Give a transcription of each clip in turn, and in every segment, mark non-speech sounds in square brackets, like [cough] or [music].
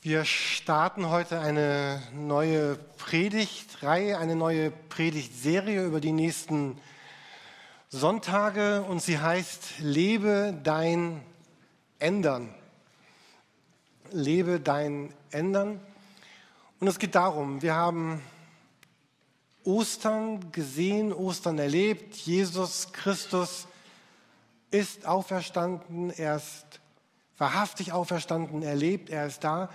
Wir starten heute eine neue Predigtreihe, eine neue Predigtserie über die nächsten Sonntage und sie heißt Lebe dein Ändern. Lebe dein Ändern. Und es geht darum, wir haben Ostern gesehen, Ostern erlebt. Jesus Christus ist auferstanden, er ist wahrhaftig auferstanden, er lebt, er ist da.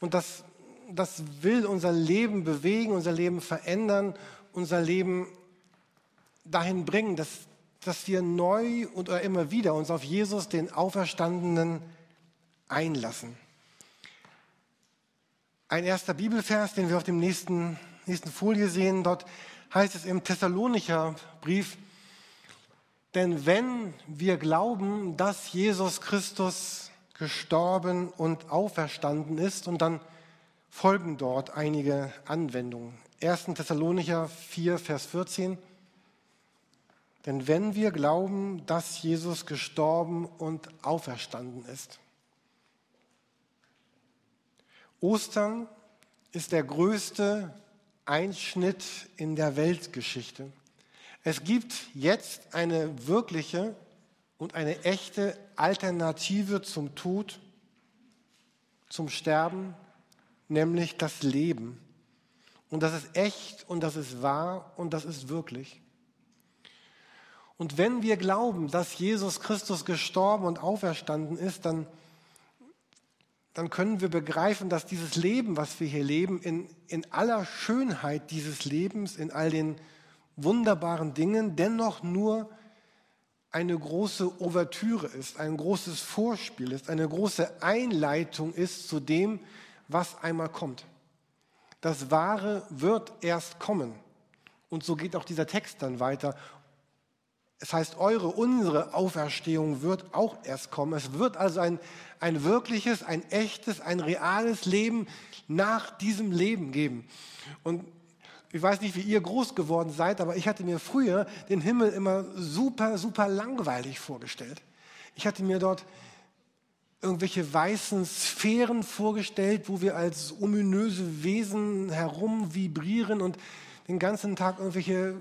Und das, das will unser Leben bewegen, unser Leben verändern, unser Leben dahin bringen, dass, dass wir neu und immer wieder uns auf Jesus, den Auferstandenen, einlassen. Ein erster Bibelvers, den wir auf dem nächsten, nächsten Folie sehen, dort heißt es im Thessalonicher Brief, denn wenn wir glauben, dass Jesus Christus gestorben und auferstanden ist. Und dann folgen dort einige Anwendungen. 1. Thessalonicher 4, Vers 14. Denn wenn wir glauben, dass Jesus gestorben und auferstanden ist. Ostern ist der größte Einschnitt in der Weltgeschichte. Es gibt jetzt eine wirkliche und eine echte Alternative zum Tod, zum Sterben, nämlich das Leben. Und das ist echt und das ist wahr und das ist wirklich. Und wenn wir glauben, dass Jesus Christus gestorben und auferstanden ist, dann, dann können wir begreifen, dass dieses Leben, was wir hier leben, in, in aller Schönheit dieses Lebens, in all den wunderbaren Dingen, dennoch nur eine große Ouvertüre ist, ein großes Vorspiel ist, eine große Einleitung ist zu dem, was einmal kommt. Das Wahre wird erst kommen. Und so geht auch dieser Text dann weiter. Es heißt, eure, unsere Auferstehung wird auch erst kommen. Es wird also ein, ein wirkliches, ein echtes, ein reales Leben nach diesem Leben geben. Und ich weiß nicht, wie ihr groß geworden seid, aber ich hatte mir früher den Himmel immer super, super langweilig vorgestellt. Ich hatte mir dort irgendwelche weißen Sphären vorgestellt, wo wir als ominöse Wesen herumvibrieren und den ganzen Tag irgendwelche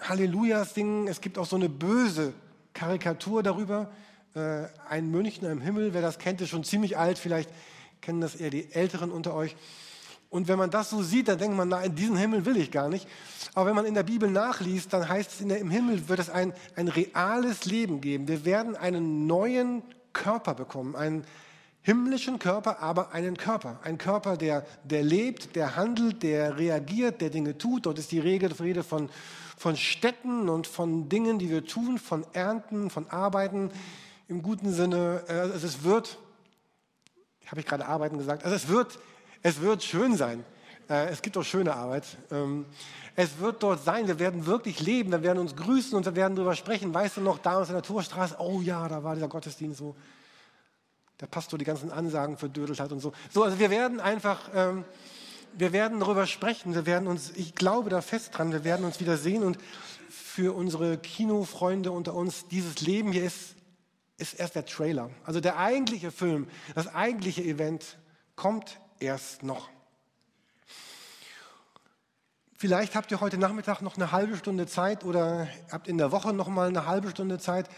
Hallelujahs singen. Es gibt auch so eine böse Karikatur darüber. Äh, ein Münchner im Himmel, wer das kennt, ist schon ziemlich alt. Vielleicht kennen das eher die Älteren unter euch. Und wenn man das so sieht, dann denkt man, na, in diesen Himmel will ich gar nicht. Aber wenn man in der Bibel nachliest, dann heißt es, der, im Himmel wird es ein, ein reales Leben geben. Wir werden einen neuen Körper bekommen, einen himmlischen Körper, aber einen Körper. Ein Körper, der, der lebt, der handelt, der reagiert, der Dinge tut. Dort ist die Rede von, von Städten und von Dingen, die wir tun, von Ernten, von Arbeiten im guten Sinne. Äh, also es wird, habe ich gerade Arbeiten gesagt, also es wird es wird schön sein. Äh, es gibt auch schöne Arbeit. Ähm, es wird dort sein. Wir werden wirklich leben. Wir werden uns grüßen und wir werden darüber sprechen. Weißt du noch, damals in der Torstraße, oh ja, da war dieser Gottesdienst so. Der Pastor die ganzen Ansagen verdödelt hat und so. So, also wir werden einfach, ähm, wir werden darüber sprechen. Wir werden uns, ich glaube da fest dran, wir werden uns wieder sehen und für unsere Kinofreunde unter uns, dieses Leben hier ist, ist erst der Trailer. Also der eigentliche Film, das eigentliche Event kommt erst noch. Vielleicht habt ihr heute Nachmittag noch eine halbe Stunde Zeit oder habt in der Woche noch mal eine halbe Stunde Zeit.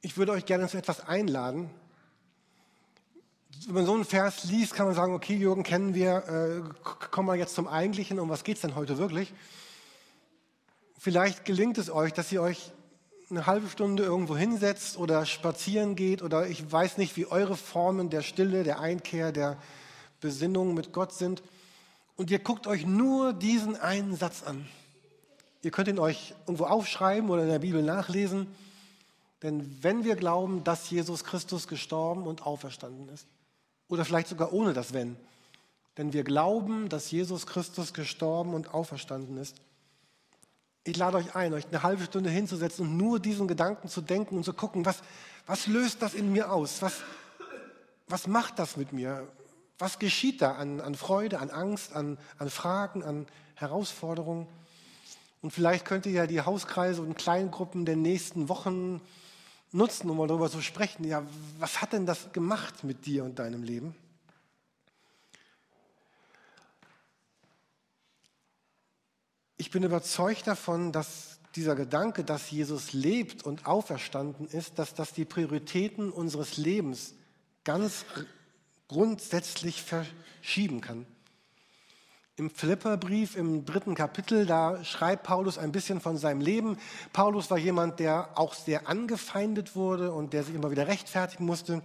Ich würde euch gerne zu etwas einladen. Wenn man so einen Vers liest, kann man sagen, okay, Jürgen, kennen wir, äh, kommen wir jetzt zum Eigentlichen, um was geht es denn heute wirklich? Vielleicht gelingt es euch, dass ihr euch eine halbe Stunde irgendwo hinsetzt oder spazieren geht oder ich weiß nicht, wie eure Formen der Stille, der Einkehr, der Besinnung mit Gott sind. Und ihr guckt euch nur diesen einen Satz an. Ihr könnt ihn euch irgendwo aufschreiben oder in der Bibel nachlesen. Denn wenn wir glauben, dass Jesus Christus gestorben und auferstanden ist, oder vielleicht sogar ohne das Wenn, denn wir glauben, dass Jesus Christus gestorben und auferstanden ist, ich lade euch ein, euch eine halbe Stunde hinzusetzen und nur diesen Gedanken zu denken und zu gucken, was, was löst das in mir aus? Was, was macht das mit mir? Was geschieht da an, an Freude, an Angst, an, an Fragen, an Herausforderungen? Und vielleicht könnt ihr ja die Hauskreise und Kleingruppen der nächsten Wochen nutzen, um mal darüber zu sprechen. Ja, was hat denn das gemacht mit dir und deinem Leben? Ich bin überzeugt davon, dass dieser Gedanke, dass Jesus lebt und auferstanden ist, dass das die Prioritäten unseres Lebens ganz grundsätzlich verschieben kann. Im Philipperbrief im dritten Kapitel, da schreibt Paulus ein bisschen von seinem Leben. Paulus war jemand, der auch sehr angefeindet wurde und der sich immer wieder rechtfertigen musste.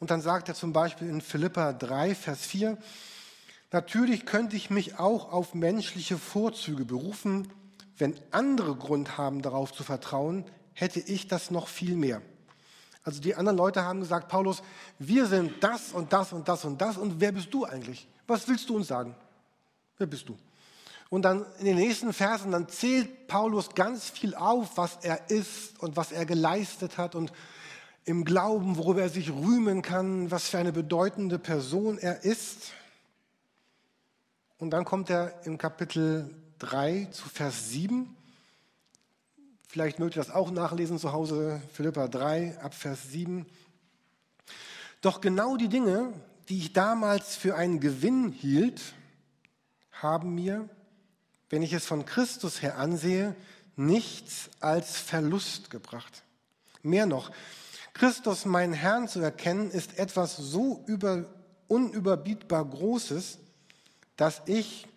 Und dann sagt er zum Beispiel in Philippa 3, Vers 4, Natürlich könnte ich mich auch auf menschliche Vorzüge berufen. Wenn andere Grund haben, darauf zu vertrauen, hätte ich das noch viel mehr. Also die anderen Leute haben gesagt, Paulus, wir sind das und das und das und das und wer bist du eigentlich? Was willst du uns sagen? Wer bist du? Und dann in den nächsten Versen, dann zählt Paulus ganz viel auf, was er ist und was er geleistet hat und im Glauben, worüber er sich rühmen kann, was für eine bedeutende Person er ist. Und dann kommt er im Kapitel 3 zu Vers 7. Vielleicht mögt ihr das auch nachlesen zu Hause, Philippa 3 ab Vers 7. Doch genau die Dinge, die ich damals für einen Gewinn hielt, haben mir, wenn ich es von Christus her ansehe, nichts als Verlust gebracht. Mehr noch, Christus, meinen Herrn, zu erkennen, ist etwas so über, unüberbietbar Großes, dass ich,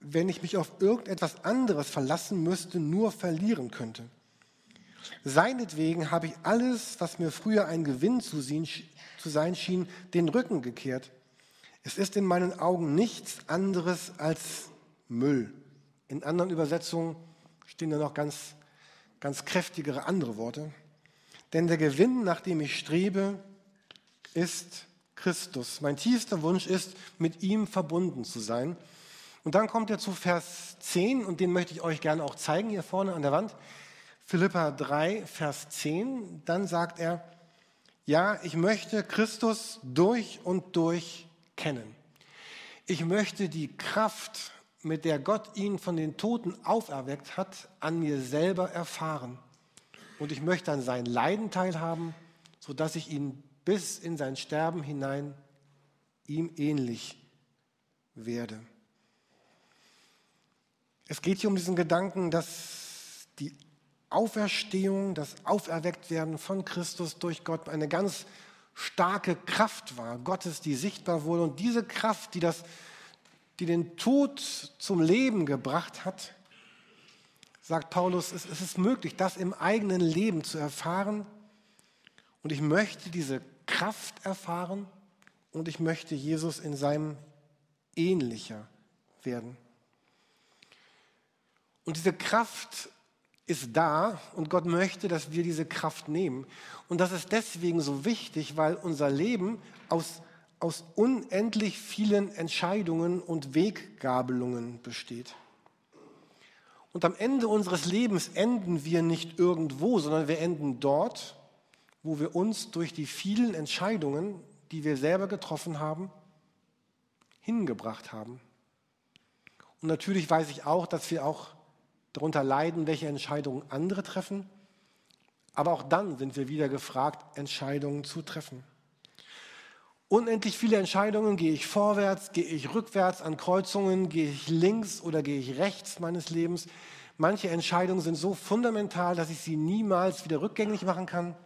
wenn ich mich auf irgendetwas anderes verlassen müsste, nur verlieren könnte. Seinetwegen habe ich alles, was mir früher ein Gewinn zu sein schien, den Rücken gekehrt es ist in meinen Augen nichts anderes als Müll. In anderen Übersetzungen stehen da noch ganz, ganz kräftigere andere Worte. Denn der Gewinn, nach dem ich strebe, ist Christus. Mein tiefster Wunsch ist, mit ihm verbunden zu sein. Und dann kommt er zu Vers 10 und den möchte ich euch gerne auch zeigen hier vorne an der Wand. Philippa 3, Vers 10. Dann sagt er, ja, ich möchte Christus durch und durch kennen. Ich möchte die Kraft, mit der Gott ihn von den Toten auferweckt hat, an mir selber erfahren. Und ich möchte an sein Leiden teilhaben, sodass ich ihn bis in sein Sterben hinein ihm ähnlich werde. Es geht hier um diesen Gedanken, dass die Auferstehung, das Auferwecktwerden von Christus durch Gott eine ganz starke Kraft war, Gottes, die sichtbar wurde. Und diese Kraft, die, das, die den Tod zum Leben gebracht hat, sagt Paulus, es, es ist möglich, das im eigenen Leben zu erfahren. Und ich möchte diese Kraft erfahren und ich möchte Jesus in seinem ähnlicher werden. Und diese Kraft ist da und Gott möchte, dass wir diese Kraft nehmen. Und das ist deswegen so wichtig, weil unser Leben aus, aus unendlich vielen Entscheidungen und Weggabelungen besteht. Und am Ende unseres Lebens enden wir nicht irgendwo, sondern wir enden dort, wo wir uns durch die vielen Entscheidungen, die wir selber getroffen haben, hingebracht haben. Und natürlich weiß ich auch, dass wir auch darunter leiden, welche Entscheidungen andere treffen. Aber auch dann sind wir wieder gefragt, Entscheidungen zu treffen. Unendlich viele Entscheidungen, gehe ich vorwärts, gehe ich rückwärts an Kreuzungen, gehe ich links oder gehe ich rechts meines Lebens. Manche Entscheidungen sind so fundamental, dass ich sie niemals wieder rückgängig machen kann.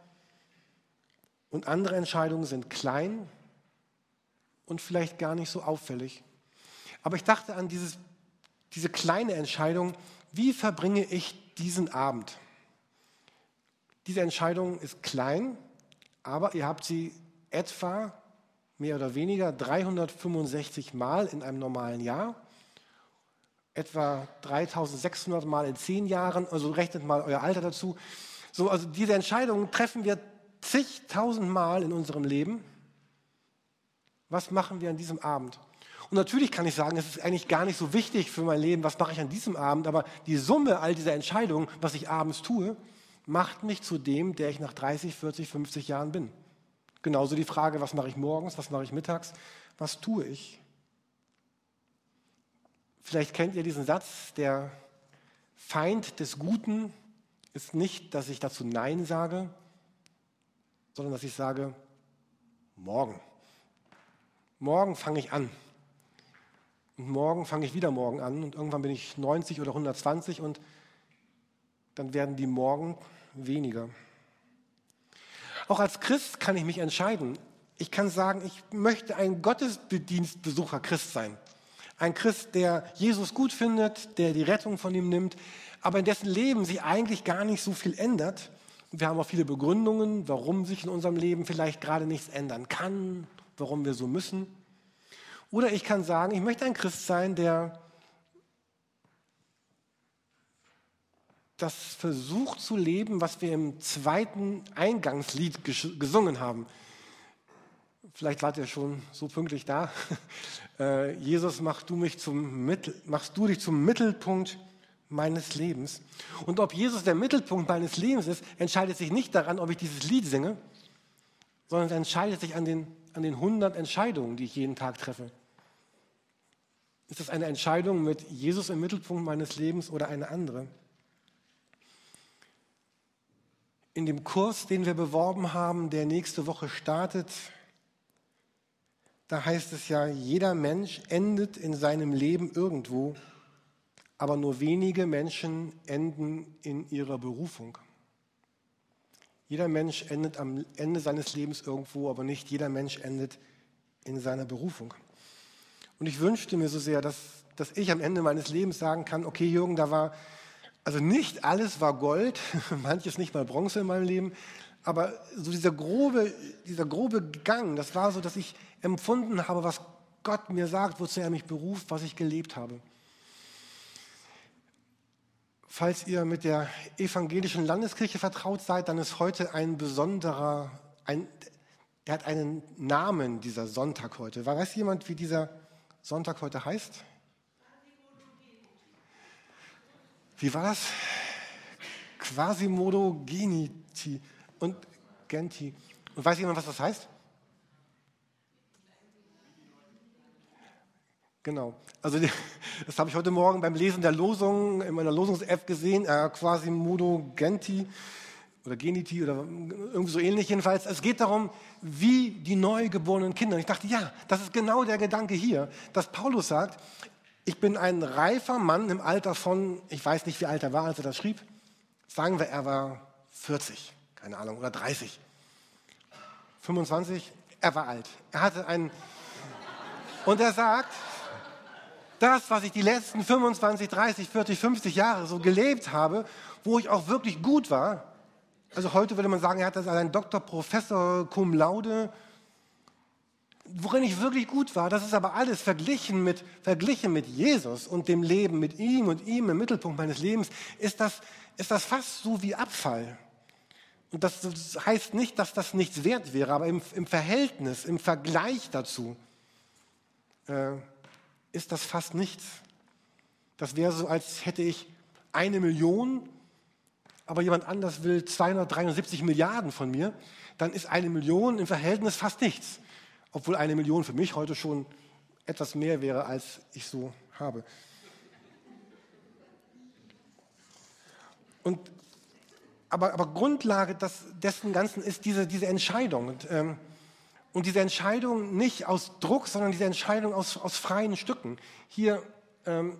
Und andere Entscheidungen sind klein und vielleicht gar nicht so auffällig. Aber ich dachte an dieses, diese kleine Entscheidung, wie verbringe ich diesen Abend? Diese Entscheidung ist klein, aber ihr habt sie etwa mehr oder weniger 365 Mal in einem normalen Jahr, etwa 3600 Mal in zehn Jahren, also rechnet mal euer Alter dazu. So, also diese Entscheidung treffen wir zigtausend Mal in unserem Leben. Was machen wir an diesem Abend? Und natürlich kann ich sagen, es ist eigentlich gar nicht so wichtig für mein Leben, was mache ich an diesem Abend, aber die Summe all dieser Entscheidungen, was ich abends tue, macht mich zu dem, der ich nach 30, 40, 50 Jahren bin. Genauso die Frage, was mache ich morgens, was mache ich mittags, was tue ich? Vielleicht kennt ihr diesen Satz, der Feind des Guten ist nicht, dass ich dazu Nein sage, sondern dass ich sage, morgen. Morgen fange ich an. Und morgen fange ich wieder morgen an und irgendwann bin ich 90 oder 120 und dann werden die morgen weniger. Auch als Christ kann ich mich entscheiden. Ich kann sagen, ich möchte ein Gottesdienstbesucher Christ sein. Ein Christ, der Jesus gut findet, der die Rettung von ihm nimmt, aber in dessen Leben sich eigentlich gar nicht so viel ändert. Wir haben auch viele Begründungen, warum sich in unserem Leben vielleicht gerade nichts ändern kann, warum wir so müssen. Oder ich kann sagen, ich möchte ein Christ sein, der das versucht zu leben, was wir im zweiten Eingangslied gesungen haben. Vielleicht wart ihr schon so pünktlich da. [laughs] Äh, Jesus, mach du mich zum Mittel, machst du dich zum Mittelpunkt meines Lebens. Und ob Jesus der Mittelpunkt meines Lebens ist, entscheidet sich nicht daran, ob ich dieses Lied singe, sondern es entscheidet sich an den, an den 100 Entscheidungen, die ich jeden Tag treffe. Ist das eine Entscheidung mit Jesus im Mittelpunkt meines Lebens oder eine andere? In dem Kurs, den wir beworben haben, der nächste Woche startet, da heißt es ja, jeder Mensch endet in seinem Leben irgendwo, aber nur wenige Menschen enden in ihrer Berufung. Jeder Mensch endet am Ende seines Lebens irgendwo, aber nicht jeder Mensch endet in seiner Berufung. Und ich wünschte mir so sehr, dass, dass ich am Ende meines Lebens sagen kann, okay Jürgen, da war, also nicht alles war Gold, [laughs] manches nicht mal Bronze in meinem Leben, aber so dieser grobe, dieser grobe Gang, das war so, dass ich empfunden habe, was Gott mir sagt, wozu er mich beruft, was ich gelebt habe. Falls ihr mit der evangelischen Landeskirche vertraut seid, dann ist heute ein besonderer, ein, der hat einen Namen, dieser Sonntag heute. Weiß jemand, wie dieser Sonntag heute heißt? Wie war das? Quasimodo geniti und genti. Und weiß jemand, was das heißt? Genau. Also das habe ich heute Morgen beim Lesen der Losung in meiner Losungs-App gesehen, äh, Quasimodo genti oder Geniti oder irgendwie so ähnlich jedenfalls. Es geht darum, wie die neugeborenen Kinder. Und ich dachte, ja, das ist genau der Gedanke hier, dass Paulus sagt, ich bin ein reifer Mann im Alter von, ich weiß nicht, wie alt er war, als er das schrieb. Sagen wir, er war 40, keine Ahnung, oder 30. 25, er war alt. Er hatte einen, und er sagt, das, was ich die letzten 25, 30, 40, 50 Jahre so gelebt habe, wo ich auch wirklich gut war, also heute würde man sagen, er hat das als ein Doktor, Professor, cum laude. Worin ich wirklich gut war, das ist aber alles verglichen mit, verglichen mit Jesus und dem Leben mit ihm und ihm im Mittelpunkt meines Lebens, ist das, ist das fast so wie Abfall. Und das heißt nicht, dass das nichts wert wäre, aber im, im Verhältnis, im Vergleich dazu äh, ist das fast nichts. Das wäre so, als hätte ich eine Million aber jemand anders will 273 Milliarden von mir, dann ist eine Million im Verhältnis fast nichts. Obwohl eine Million für mich heute schon etwas mehr wäre, als ich so habe. Und, aber, aber Grundlage des, dessen Ganzen ist diese, diese Entscheidung. Und, ähm, und diese Entscheidung nicht aus Druck, sondern diese Entscheidung aus, aus freien Stücken. Hier ähm,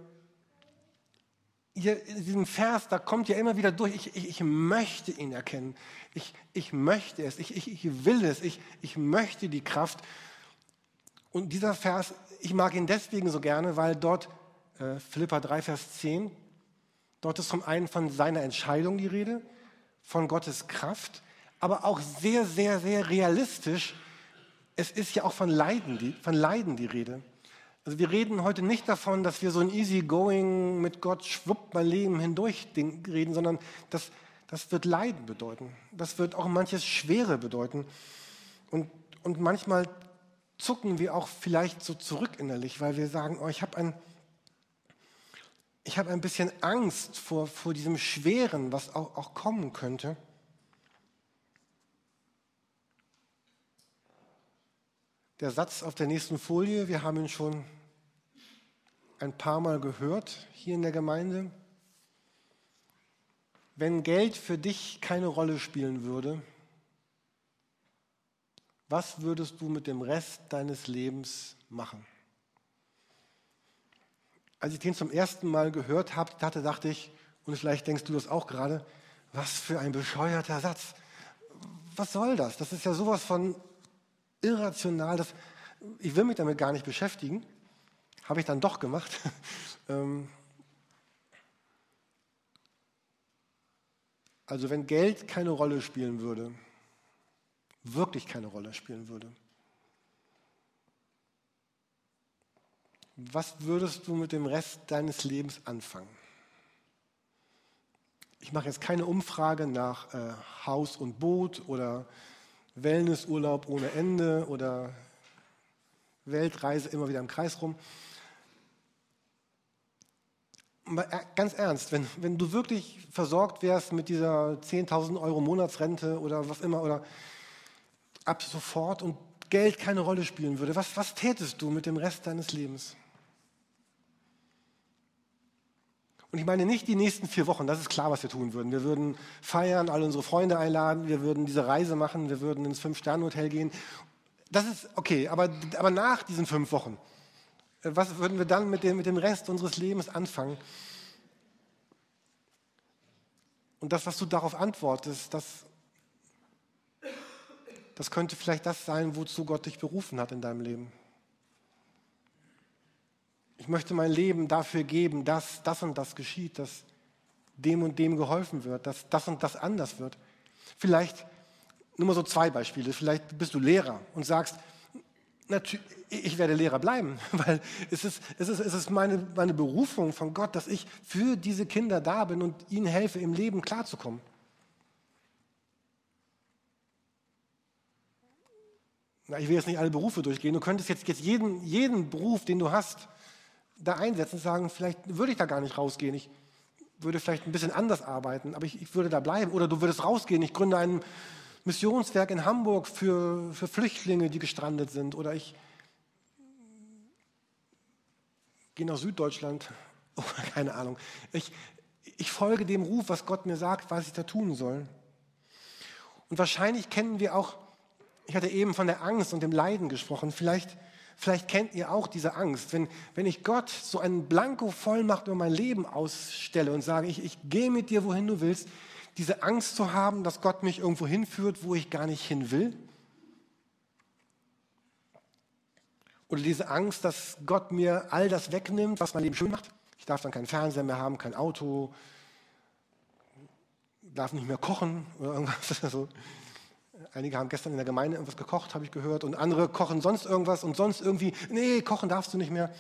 hier in diesem Vers, da kommt ja immer wieder durch, ich, ich, ich möchte ihn erkennen. Ich, ich möchte es, ich, ich, ich will es, ich, ich möchte die Kraft. Und dieser Vers, ich mag ihn deswegen so gerne, weil dort, äh, Philippa 3, Vers 10, dort ist zum einen von seiner Entscheidung die Rede, von Gottes Kraft, aber auch sehr, sehr, sehr realistisch. Es ist ja auch von Leiden die, von Leiden die Rede. Also wir reden heute nicht davon, dass wir so ein easy-going mit Gott schwuppt mein Leben hindurch reden, sondern das, das wird Leiden bedeuten. Das wird auch manches Schwere bedeuten. Und, und manchmal zucken wir auch vielleicht so zurück innerlich, weil wir sagen, oh, ich habe ein, ich ein bisschen Angst vor, vor diesem Schweren, was auch, auch kommen könnte. Der Satz auf der nächsten Folie, wir haben ihn schon ein paar Mal gehört hier in der Gemeinde. Wenn Geld für dich keine Rolle spielen würde, was würdest du mit dem Rest deines Lebens machen? als ich den zum ersten Mal gehört dachte, dachte ich, und vielleicht denkst du das auch gerade, was für ein bescheuerter Satz. Was soll das? Das ist ja sowas von irrational. Das, ich will mich damit gar nicht beschäftigen. Habe ich dann doch gemacht. [laughs] Ähm, also wenn Geld keine Rolle spielen würde, wirklich keine Rolle spielen würde, was würdest du mit dem Rest deines Lebens anfangen? Ich mache jetzt keine Umfrage nach äh, Haus und Boot oder Wellnessurlaub ohne Ende oder Weltreise immer wieder im Kreis rum. Äh, ganz ernst, wenn, wenn du wirklich versorgt wärst mit dieser 10.000 Euro Monatsrente oder was immer oder ab sofort und Geld keine Rolle spielen würde, was, was tätest du mit dem Rest deines Lebens? Und ich meine nicht die nächsten vier Wochen, das ist klar, was wir tun würden. Wir würden feiern, alle unsere Freunde einladen, wir würden diese Reise machen, wir würden ins Fünf-Sterne-Hotel gehen. Das ist okay, aber, aber nach diesen fünf Wochen, äh, was würden wir dann mit dem, mit dem Rest unseres Lebens anfangen? Und das, was du darauf antwortest, das, das könnte vielleicht das sein, wozu Gott dich berufen hat in deinem Leben. Ich möchte mein Leben dafür geben, dass das und das geschieht, dass dem und dem geholfen wird, dass das und das anders wird. Vielleicht nur mal so zwei Beispiele. Vielleicht bist du Lehrer und sagst, ich werde Lehrer bleiben, [laughs] weil es ist, es ist, es ist meine, meine Berufung von Gott, dass ich für diese Kinder da bin und ihnen helfe, im Leben klarzukommen. Na, ich will jetzt nicht alle Berufe durchgehen. Du könntest jetzt, jetzt jeden, jeden Beruf, den du hast, da einsetzen und sagen, vielleicht würde ich da gar nicht rausgehen. Ich würde vielleicht ein bisschen anders arbeiten, aber ich, ich würde da bleiben. Oder du würdest rausgehen. Ich gründe ein Missionswerk in Hamburg für, für Flüchtlinge, die gestrandet sind. Oder ich gehe nach Süddeutschland. [laughs] Oh, keine Ahnung. Ich, ich folge dem Ruf, was Gott mir sagt, was ich da tun soll. Und wahrscheinlich kennen wir auch, ich hatte eben von der Angst und dem Leiden gesprochen, vielleicht Vielleicht kennt ihr auch diese Angst, wenn, wenn ich Gott so einen Blanko Vollmacht über mein Leben ausstelle und sage, ich, ich gehe mit dir, wohin du willst, diese Angst zu haben, dass Gott mich irgendwo hinführt, wo ich gar nicht hin will. Oder diese Angst, dass Gott mir all das wegnimmt, was mein Leben schön macht. Ich darf dann keinen Fernseher mehr haben, kein Auto, darf nicht mehr kochen oder irgendwas. Einige haben gestern in der Gemeinde irgendwas gekocht, habe ich gehört, und andere kochen sonst irgendwas und sonst irgendwie, nee, kochen darfst du nicht mehr.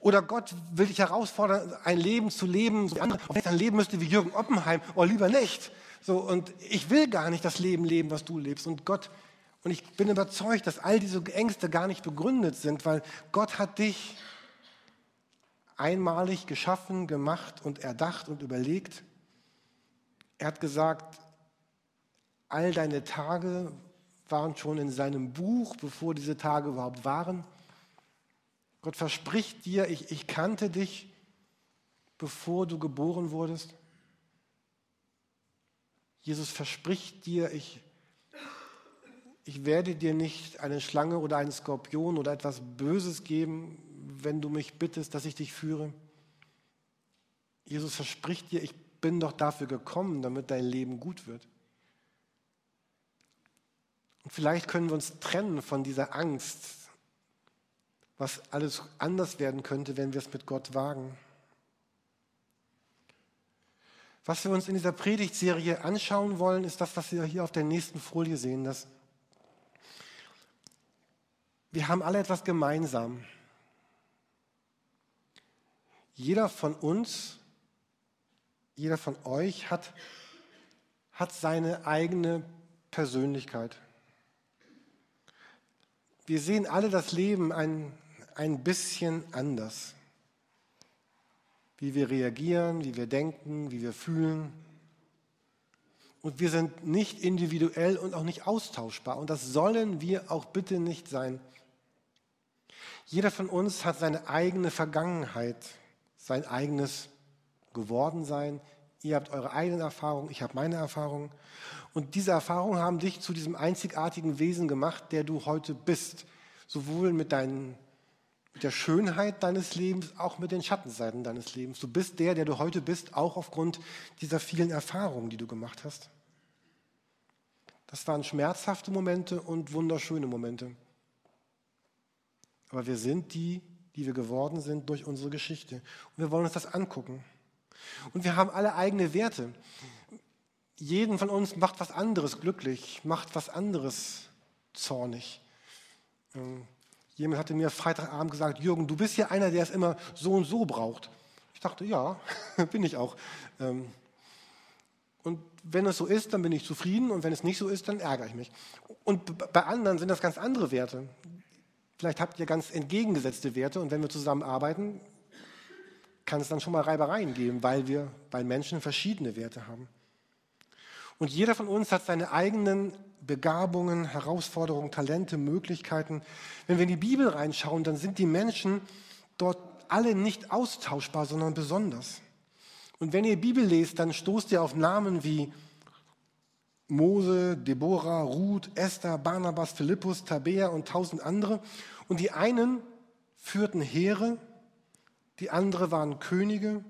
Oder Gott will dich herausfordern, ein Leben zu leben, so wie andere. Wenn ich dann leben müsste wie Jürgen Oppenheim, oh, lieber nicht. So, und ich will gar nicht das Leben leben, was du lebst. Und Gott, und ich bin überzeugt, dass all diese Ängste gar nicht begründet sind, weil Gott hat dich einmalig geschaffen, gemacht und erdacht und überlegt. Er hat gesagt, All deine Tage waren schon in seinem Buch, bevor diese Tage überhaupt waren. Gott verspricht dir, ich, ich kannte dich, bevor du geboren wurdest. Jesus verspricht dir, ich, ich werde dir nicht eine Schlange oder einen Skorpion oder etwas Böses geben, wenn du mich bittest, dass ich dich führe. Jesus verspricht dir, ich bin doch dafür gekommen, damit dein Leben gut wird. Und vielleicht können wir uns trennen von dieser Angst, was alles anders werden könnte, wenn wir es mit Gott wagen. Was wir uns in dieser Predigtserie anschauen wollen, ist das, was wir hier auf der nächsten Folie sehen. Dass wir haben alle etwas gemeinsam. Jeder von uns, jeder von euch hat, hat seine eigene Persönlichkeit. Wir sehen alle das Leben ein, ein bisschen anders. Wie wir reagieren, wie wir denken, wie wir fühlen. Und wir sind nicht individuell und auch nicht austauschbar. Und das sollen wir auch bitte nicht sein. Jeder von uns hat seine eigene Vergangenheit, sein eigenes Gewordensein. Ihr habt eure eigenen Erfahrungen, ich habe meine Erfahrungen. Und diese Erfahrungen haben dich zu diesem einzigartigen Wesen gemacht, der du heute bist. Sowohl mit deinen mit der Schönheit deines Lebens, auch mit den Schattenseiten deines Lebens. Du bist der, der du heute bist, auch aufgrund dieser vielen Erfahrungen, die du gemacht hast. Das waren schmerzhafte Momente und wunderschöne Momente. Aber wir sind die, die wir geworden sind durch unsere Geschichte. Und wir wollen uns das angucken. Und wir haben alle eigene Werte. Jeden von uns macht was anderes glücklich, macht was anderes zornig. Ähm, jemand hatte mir Freitagabend gesagt, Jürgen, du bist ja einer, der es immer so und so braucht. Ich dachte, ja, [laughs] bin ich auch. Ähm, und wenn es so ist, dann bin ich zufrieden und wenn es nicht so ist, dann ärgere ich mich. Und bei anderen sind das ganz andere Werte. Vielleicht habt ihr ganz entgegengesetzte Werte und wenn wir zusammen arbeiten, kann es dann schon mal Reibereien geben, weil wir bei Menschen verschiedene Werte haben. Und jeder von uns hat seine eigenen Begabungen, Herausforderungen, Talente, Möglichkeiten. Wenn wir in die Bibel reinschauen, dann sind die Menschen dort alle nicht austauschbar, sondern besonders. Und wenn ihr Bibel lest, dann stoßt ihr auf Namen wie Mose, Deborah, Ruth, Esther, Barnabas, Philippus, Tabea und tausend andere. Und die einen führten Heere, die anderen waren Könige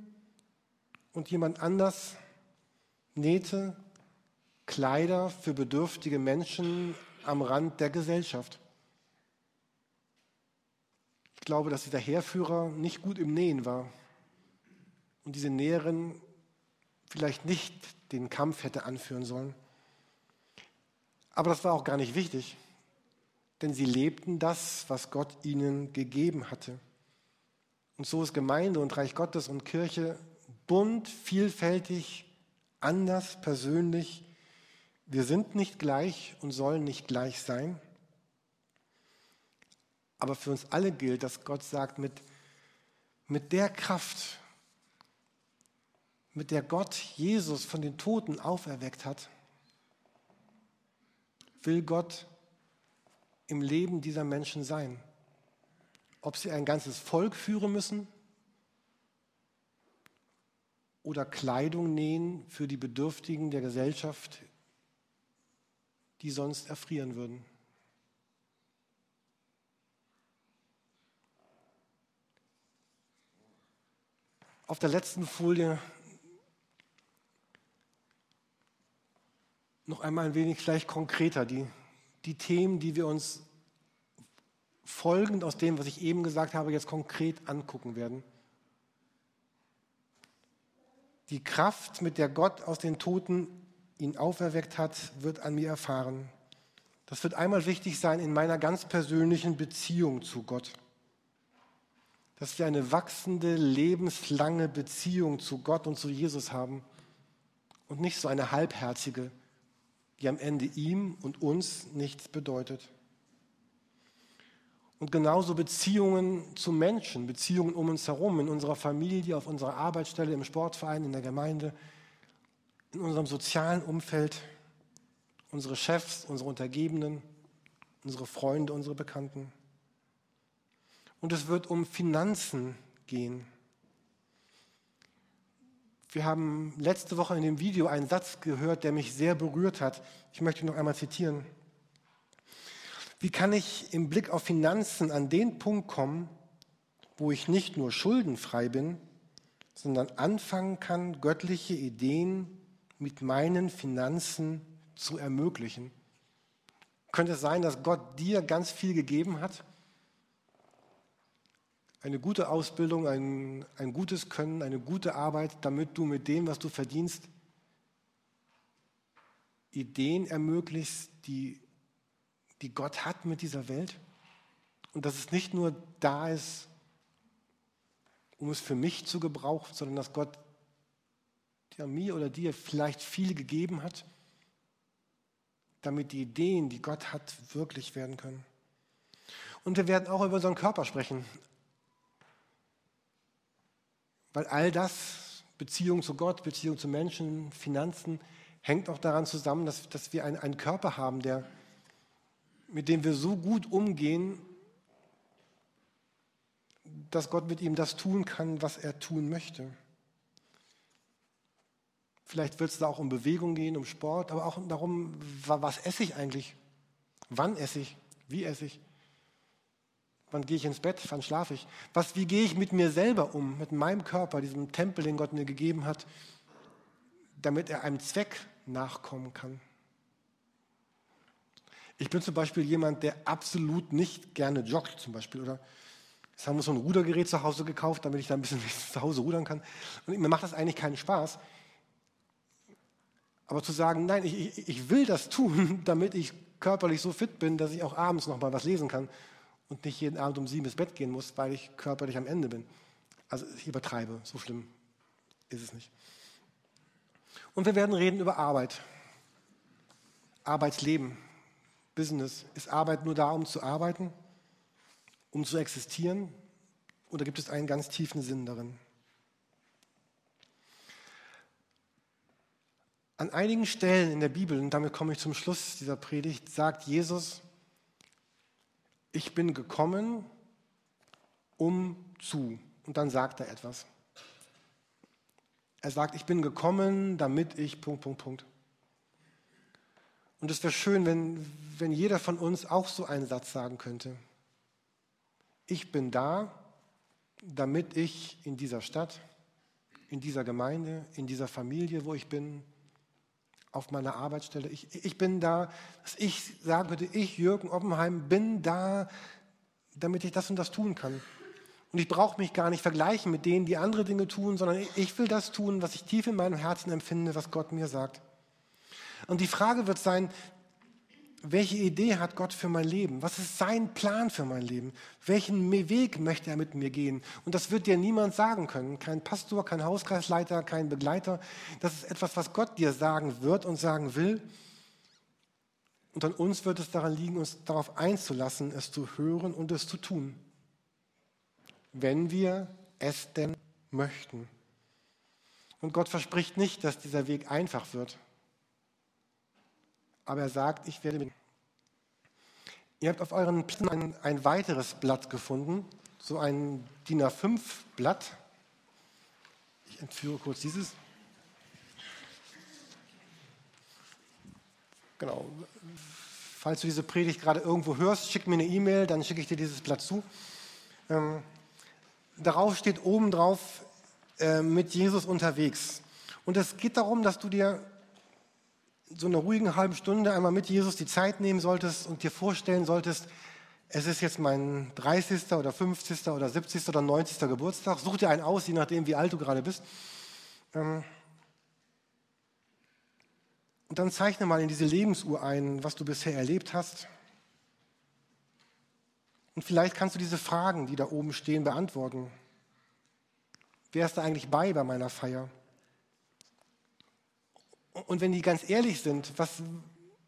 und jemand anders nähte Kleider für bedürftige Menschen am Rand der Gesellschaft. Ich glaube, dass dieser Heerführer nicht gut im Nähen war und diese Näherin vielleicht nicht den Kampf hätte anführen sollen. Aber das war auch gar nicht wichtig, denn sie lebten das, was Gott ihnen gegeben hatte. Und so ist Gemeinde und Reich Gottes und Kirche bunt, vielfältig, anders, persönlich, wir sind nicht gleich und sollen nicht gleich sein. Aber für uns alle gilt, dass Gott sagt, mit, mit der Kraft, mit der Gott Jesus von den Toten auferweckt hat, will Gott im Leben dieser Menschen sein. Ob sie ein ganzes Volk führen müssen oder Kleidung nähen für die Bedürftigen der Gesellschaft die sonst erfrieren würden. Auf der letzten Folie noch einmal ein wenig vielleicht konkreter die, die Themen, die wir uns folgend aus dem, was ich eben gesagt habe, jetzt konkret angucken werden. Die Kraft, mit der Gott aus den Toten ihn auferweckt hat, wird an mir erfahren. Das wird einmal wichtig sein in meiner ganz persönlichen Beziehung zu Gott. Dass wir eine wachsende, lebenslange Beziehung zu Gott und zu Jesus haben und nicht so eine halbherzige, die am Ende ihm und uns nichts bedeutet. Und genauso Beziehungen zu Menschen, Beziehungen um uns herum, in unserer Familie, auf unserer Arbeitsstelle, im Sportverein, in der Gemeinde, in unserem sozialen Umfeld, unsere Chefs, unsere Untergebenen, unsere Freunde, unsere Bekannten. Und es wird um Finanzen gehen. Wir haben letzte Woche in dem Video einen Satz gehört, der mich sehr berührt hat. Ich möchte ihn noch einmal zitieren. Wie kann ich im Blick auf Finanzen an den Punkt kommen, wo ich nicht nur schuldenfrei bin, sondern anfangen kann, göttliche Ideen mit meinen Finanzen zu ermöglichen. Könnte es sein, dass Gott dir ganz viel gegeben hat? Eine gute Ausbildung, ein, ein gutes Können, eine gute Arbeit, damit du mit dem, was du verdienst, Ideen ermöglichst, die, die Gott hat mit dieser Welt. Und dass es nicht nur da ist, um es für mich zu gebrauchen, sondern dass Gott der mir oder dir vielleicht viel gegeben hat, damit die Ideen, die Gott hat, wirklich werden können. Und wir werden auch über unseren Körper sprechen, weil all das, Beziehung zu Gott, Beziehung zu Menschen, Finanzen, hängt auch daran zusammen, dass, dass wir einen, einen Körper haben, der, mit dem wir so gut umgehen, dass Gott mit ihm das tun kann, was er tun möchte. Vielleicht wird es da auch um Bewegung gehen, um Sport, aber auch darum, was esse ich eigentlich? Wann esse ich? Wie esse ich? Wann gehe ich ins Bett? Wann schlafe ich? Was, wie gehe ich mit mir selber um, mit meinem Körper, diesem Tempel, den Gott mir gegeben hat, damit er einem Zweck nachkommen kann? Ich bin zum Beispiel jemand, der absolut nicht gerne joggt, zum Beispiel, oder? Jetzt haben wir so ein Rudergerät zu Hause gekauft, damit ich da ein bisschen [laughs] zu Hause rudern kann. Und mir macht das eigentlich keinen Spaß. Aber zu sagen, nein, ich, ich will das tun, [laughs] damit ich körperlich so fit bin, dass ich auch abends noch mal was lesen kann und nicht jeden Abend um sieben ins Bett gehen muss, weil ich körperlich am Ende bin. Also ich übertreibe, so schlimm ist es nicht. Und wir werden reden über Arbeit, Arbeitsleben, Business. Ist Arbeit nur da, um zu arbeiten, um zu existieren? Oder gibt es einen ganz tiefen Sinn darin? An einigen Stellen in der Bibel, und damit komme ich zum Schluss dieser Predigt, sagt Jesus, ich bin gekommen, um zu. Und dann sagt er etwas. Er sagt, ich bin gekommen, damit ich, Punkt, Punkt, Punkt. Und es wäre schön, wenn, wenn jeder von uns auch so einen Satz sagen könnte. Ich bin da, damit ich in dieser Stadt, in dieser Gemeinde, in dieser Familie, wo ich bin, auf meiner Arbeitsstelle. Ich, ich bin da, dass ich sagen würde, ich, Jürgen Oppenheim, bin da, damit ich das und das tun kann. Und ich brauche mich gar nicht vergleichen mit denen, die andere Dinge tun, sondern ich will das tun, was ich tief in meinem Herzen empfinde, was Gott mir sagt. Und die Frage wird sein, welche Idee hat Gott für mein Leben? Was ist sein Plan für mein Leben? Welchen Weg möchte er mit mir gehen? Und das wird dir niemand sagen können. Kein Pastor, kein Hauskreisleiter, kein Begleiter. Das ist etwas, was Gott dir sagen wird und sagen will. Und an uns wird es daran liegen, uns darauf einzulassen, es zu hören und es zu tun. Wenn wir es denn möchten. Und Gott verspricht nicht, dass dieser Weg einfach wird aber er sagt, ich werde mit. Ihr habt auf euren Plätzen ein, ein weiteres Blatt gefunden, so ein DIN A5-Blatt. Ich entführe kurz dieses. Genau. Falls du diese Predigt gerade irgendwo hörst, schick mir eine E-Mail, dann schicke ich dir dieses Blatt zu. Ähm, darauf steht oben drauf, äh, mit Jesus unterwegs. Und es geht darum, dass du dir so einer ruhigen halben Stunde einmal mit Jesus die Zeit nehmen solltest und dir vorstellen solltest, es ist jetzt mein 30. oder 50. oder 70. oder 90. Geburtstag. Such dir einen aus, je nachdem, wie alt du gerade bist. Ähm, und dann zeichne mal in diese Lebensuhr ein, was du bisher erlebt hast. Und vielleicht kannst du diese Fragen, die da oben stehen, beantworten. Wer ist da eigentlich bei bei meiner Feier? Und wenn die ganz ehrlich sind, was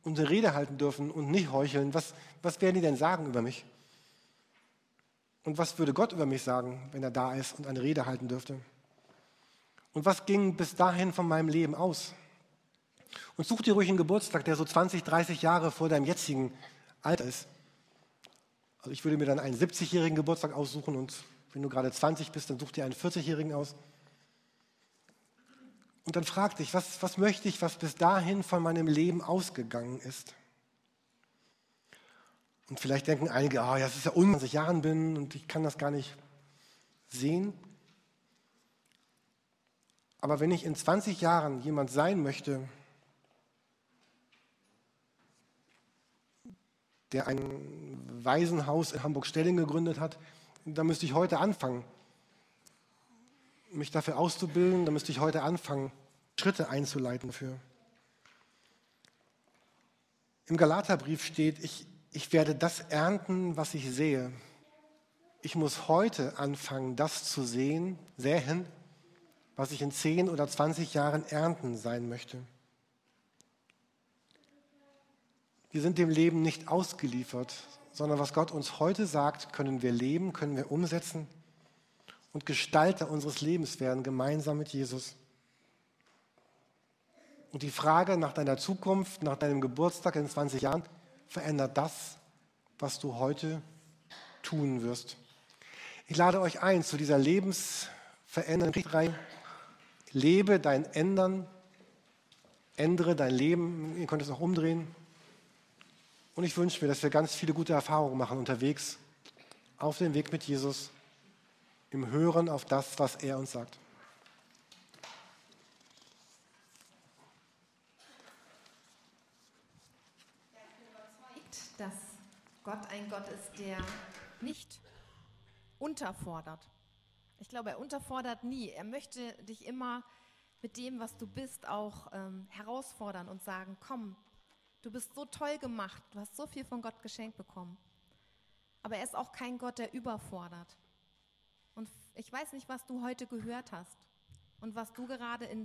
unsere Rede halten dürfen und nicht heucheln, was, was werden die denn sagen über mich? Und was würde Gott über mich sagen, wenn er da ist und eine Rede halten dürfte? Und was ging bis dahin von meinem Leben aus? Und such dir ruhig einen Geburtstag, der so 20, 30 Jahre vor deinem jetzigen Alter ist. Also ich würde mir dann einen 70-jährigen Geburtstag aussuchen und wenn du gerade 20 bist, dann such dir einen 40-jährigen aus. Und dann frag dich, was, was möchte ich, was bis dahin von meinem Leben ausgegangen ist? Und vielleicht denken einige, oh, ja, ist ja un, dass ich Jahren bin und ich kann das gar nicht sehen. Aber wenn ich in 20 Jahren jemand sein möchte, der ein Waisenhaus in Hamburg-Stelling gegründet hat, dann müsste ich heute anfangen, mich dafür auszubilden, dann müsste ich heute anfangen, Schritte einzuleiten dafür. Im Galaterbrief steht, ich, ich werde das ernten, was ich sehe. Ich muss heute anfangen, das zu sehen, säen, was ich in 10 oder 20 Jahren ernten sein möchte. Wir sind dem Leben nicht ausgeliefert, sondern was Gott uns heute sagt, können wir leben, können wir umsetzen und Gestalter unseres Lebens werden, gemeinsam mit Jesus. Und die Frage nach deiner Zukunft, nach deinem Geburtstag in 20 Jahren, verändert das, was du heute tun wirst. Ich lade euch ein zu dieser lebensverändernden Reihe. Lebe dein Ändern, ändere dein Leben. Ihr könnt es auch umdrehen. Und ich wünsche mir, dass wir ganz viele gute Erfahrungen machen unterwegs auf den Weg mit Jesus, im Hören auf das, was er uns sagt. dass Gott ein Gott ist, der nicht unterfordert. Ich glaube, er unterfordert nie. Er möchte dich immer mit dem, was du bist, auch ähm, herausfordern und sagen, komm, du bist so toll gemacht, du hast so viel von Gott geschenkt bekommen. Aber er ist auch kein Gott, der überfordert. Und ich weiß nicht, was du heute gehört hast und was du gerade in deinem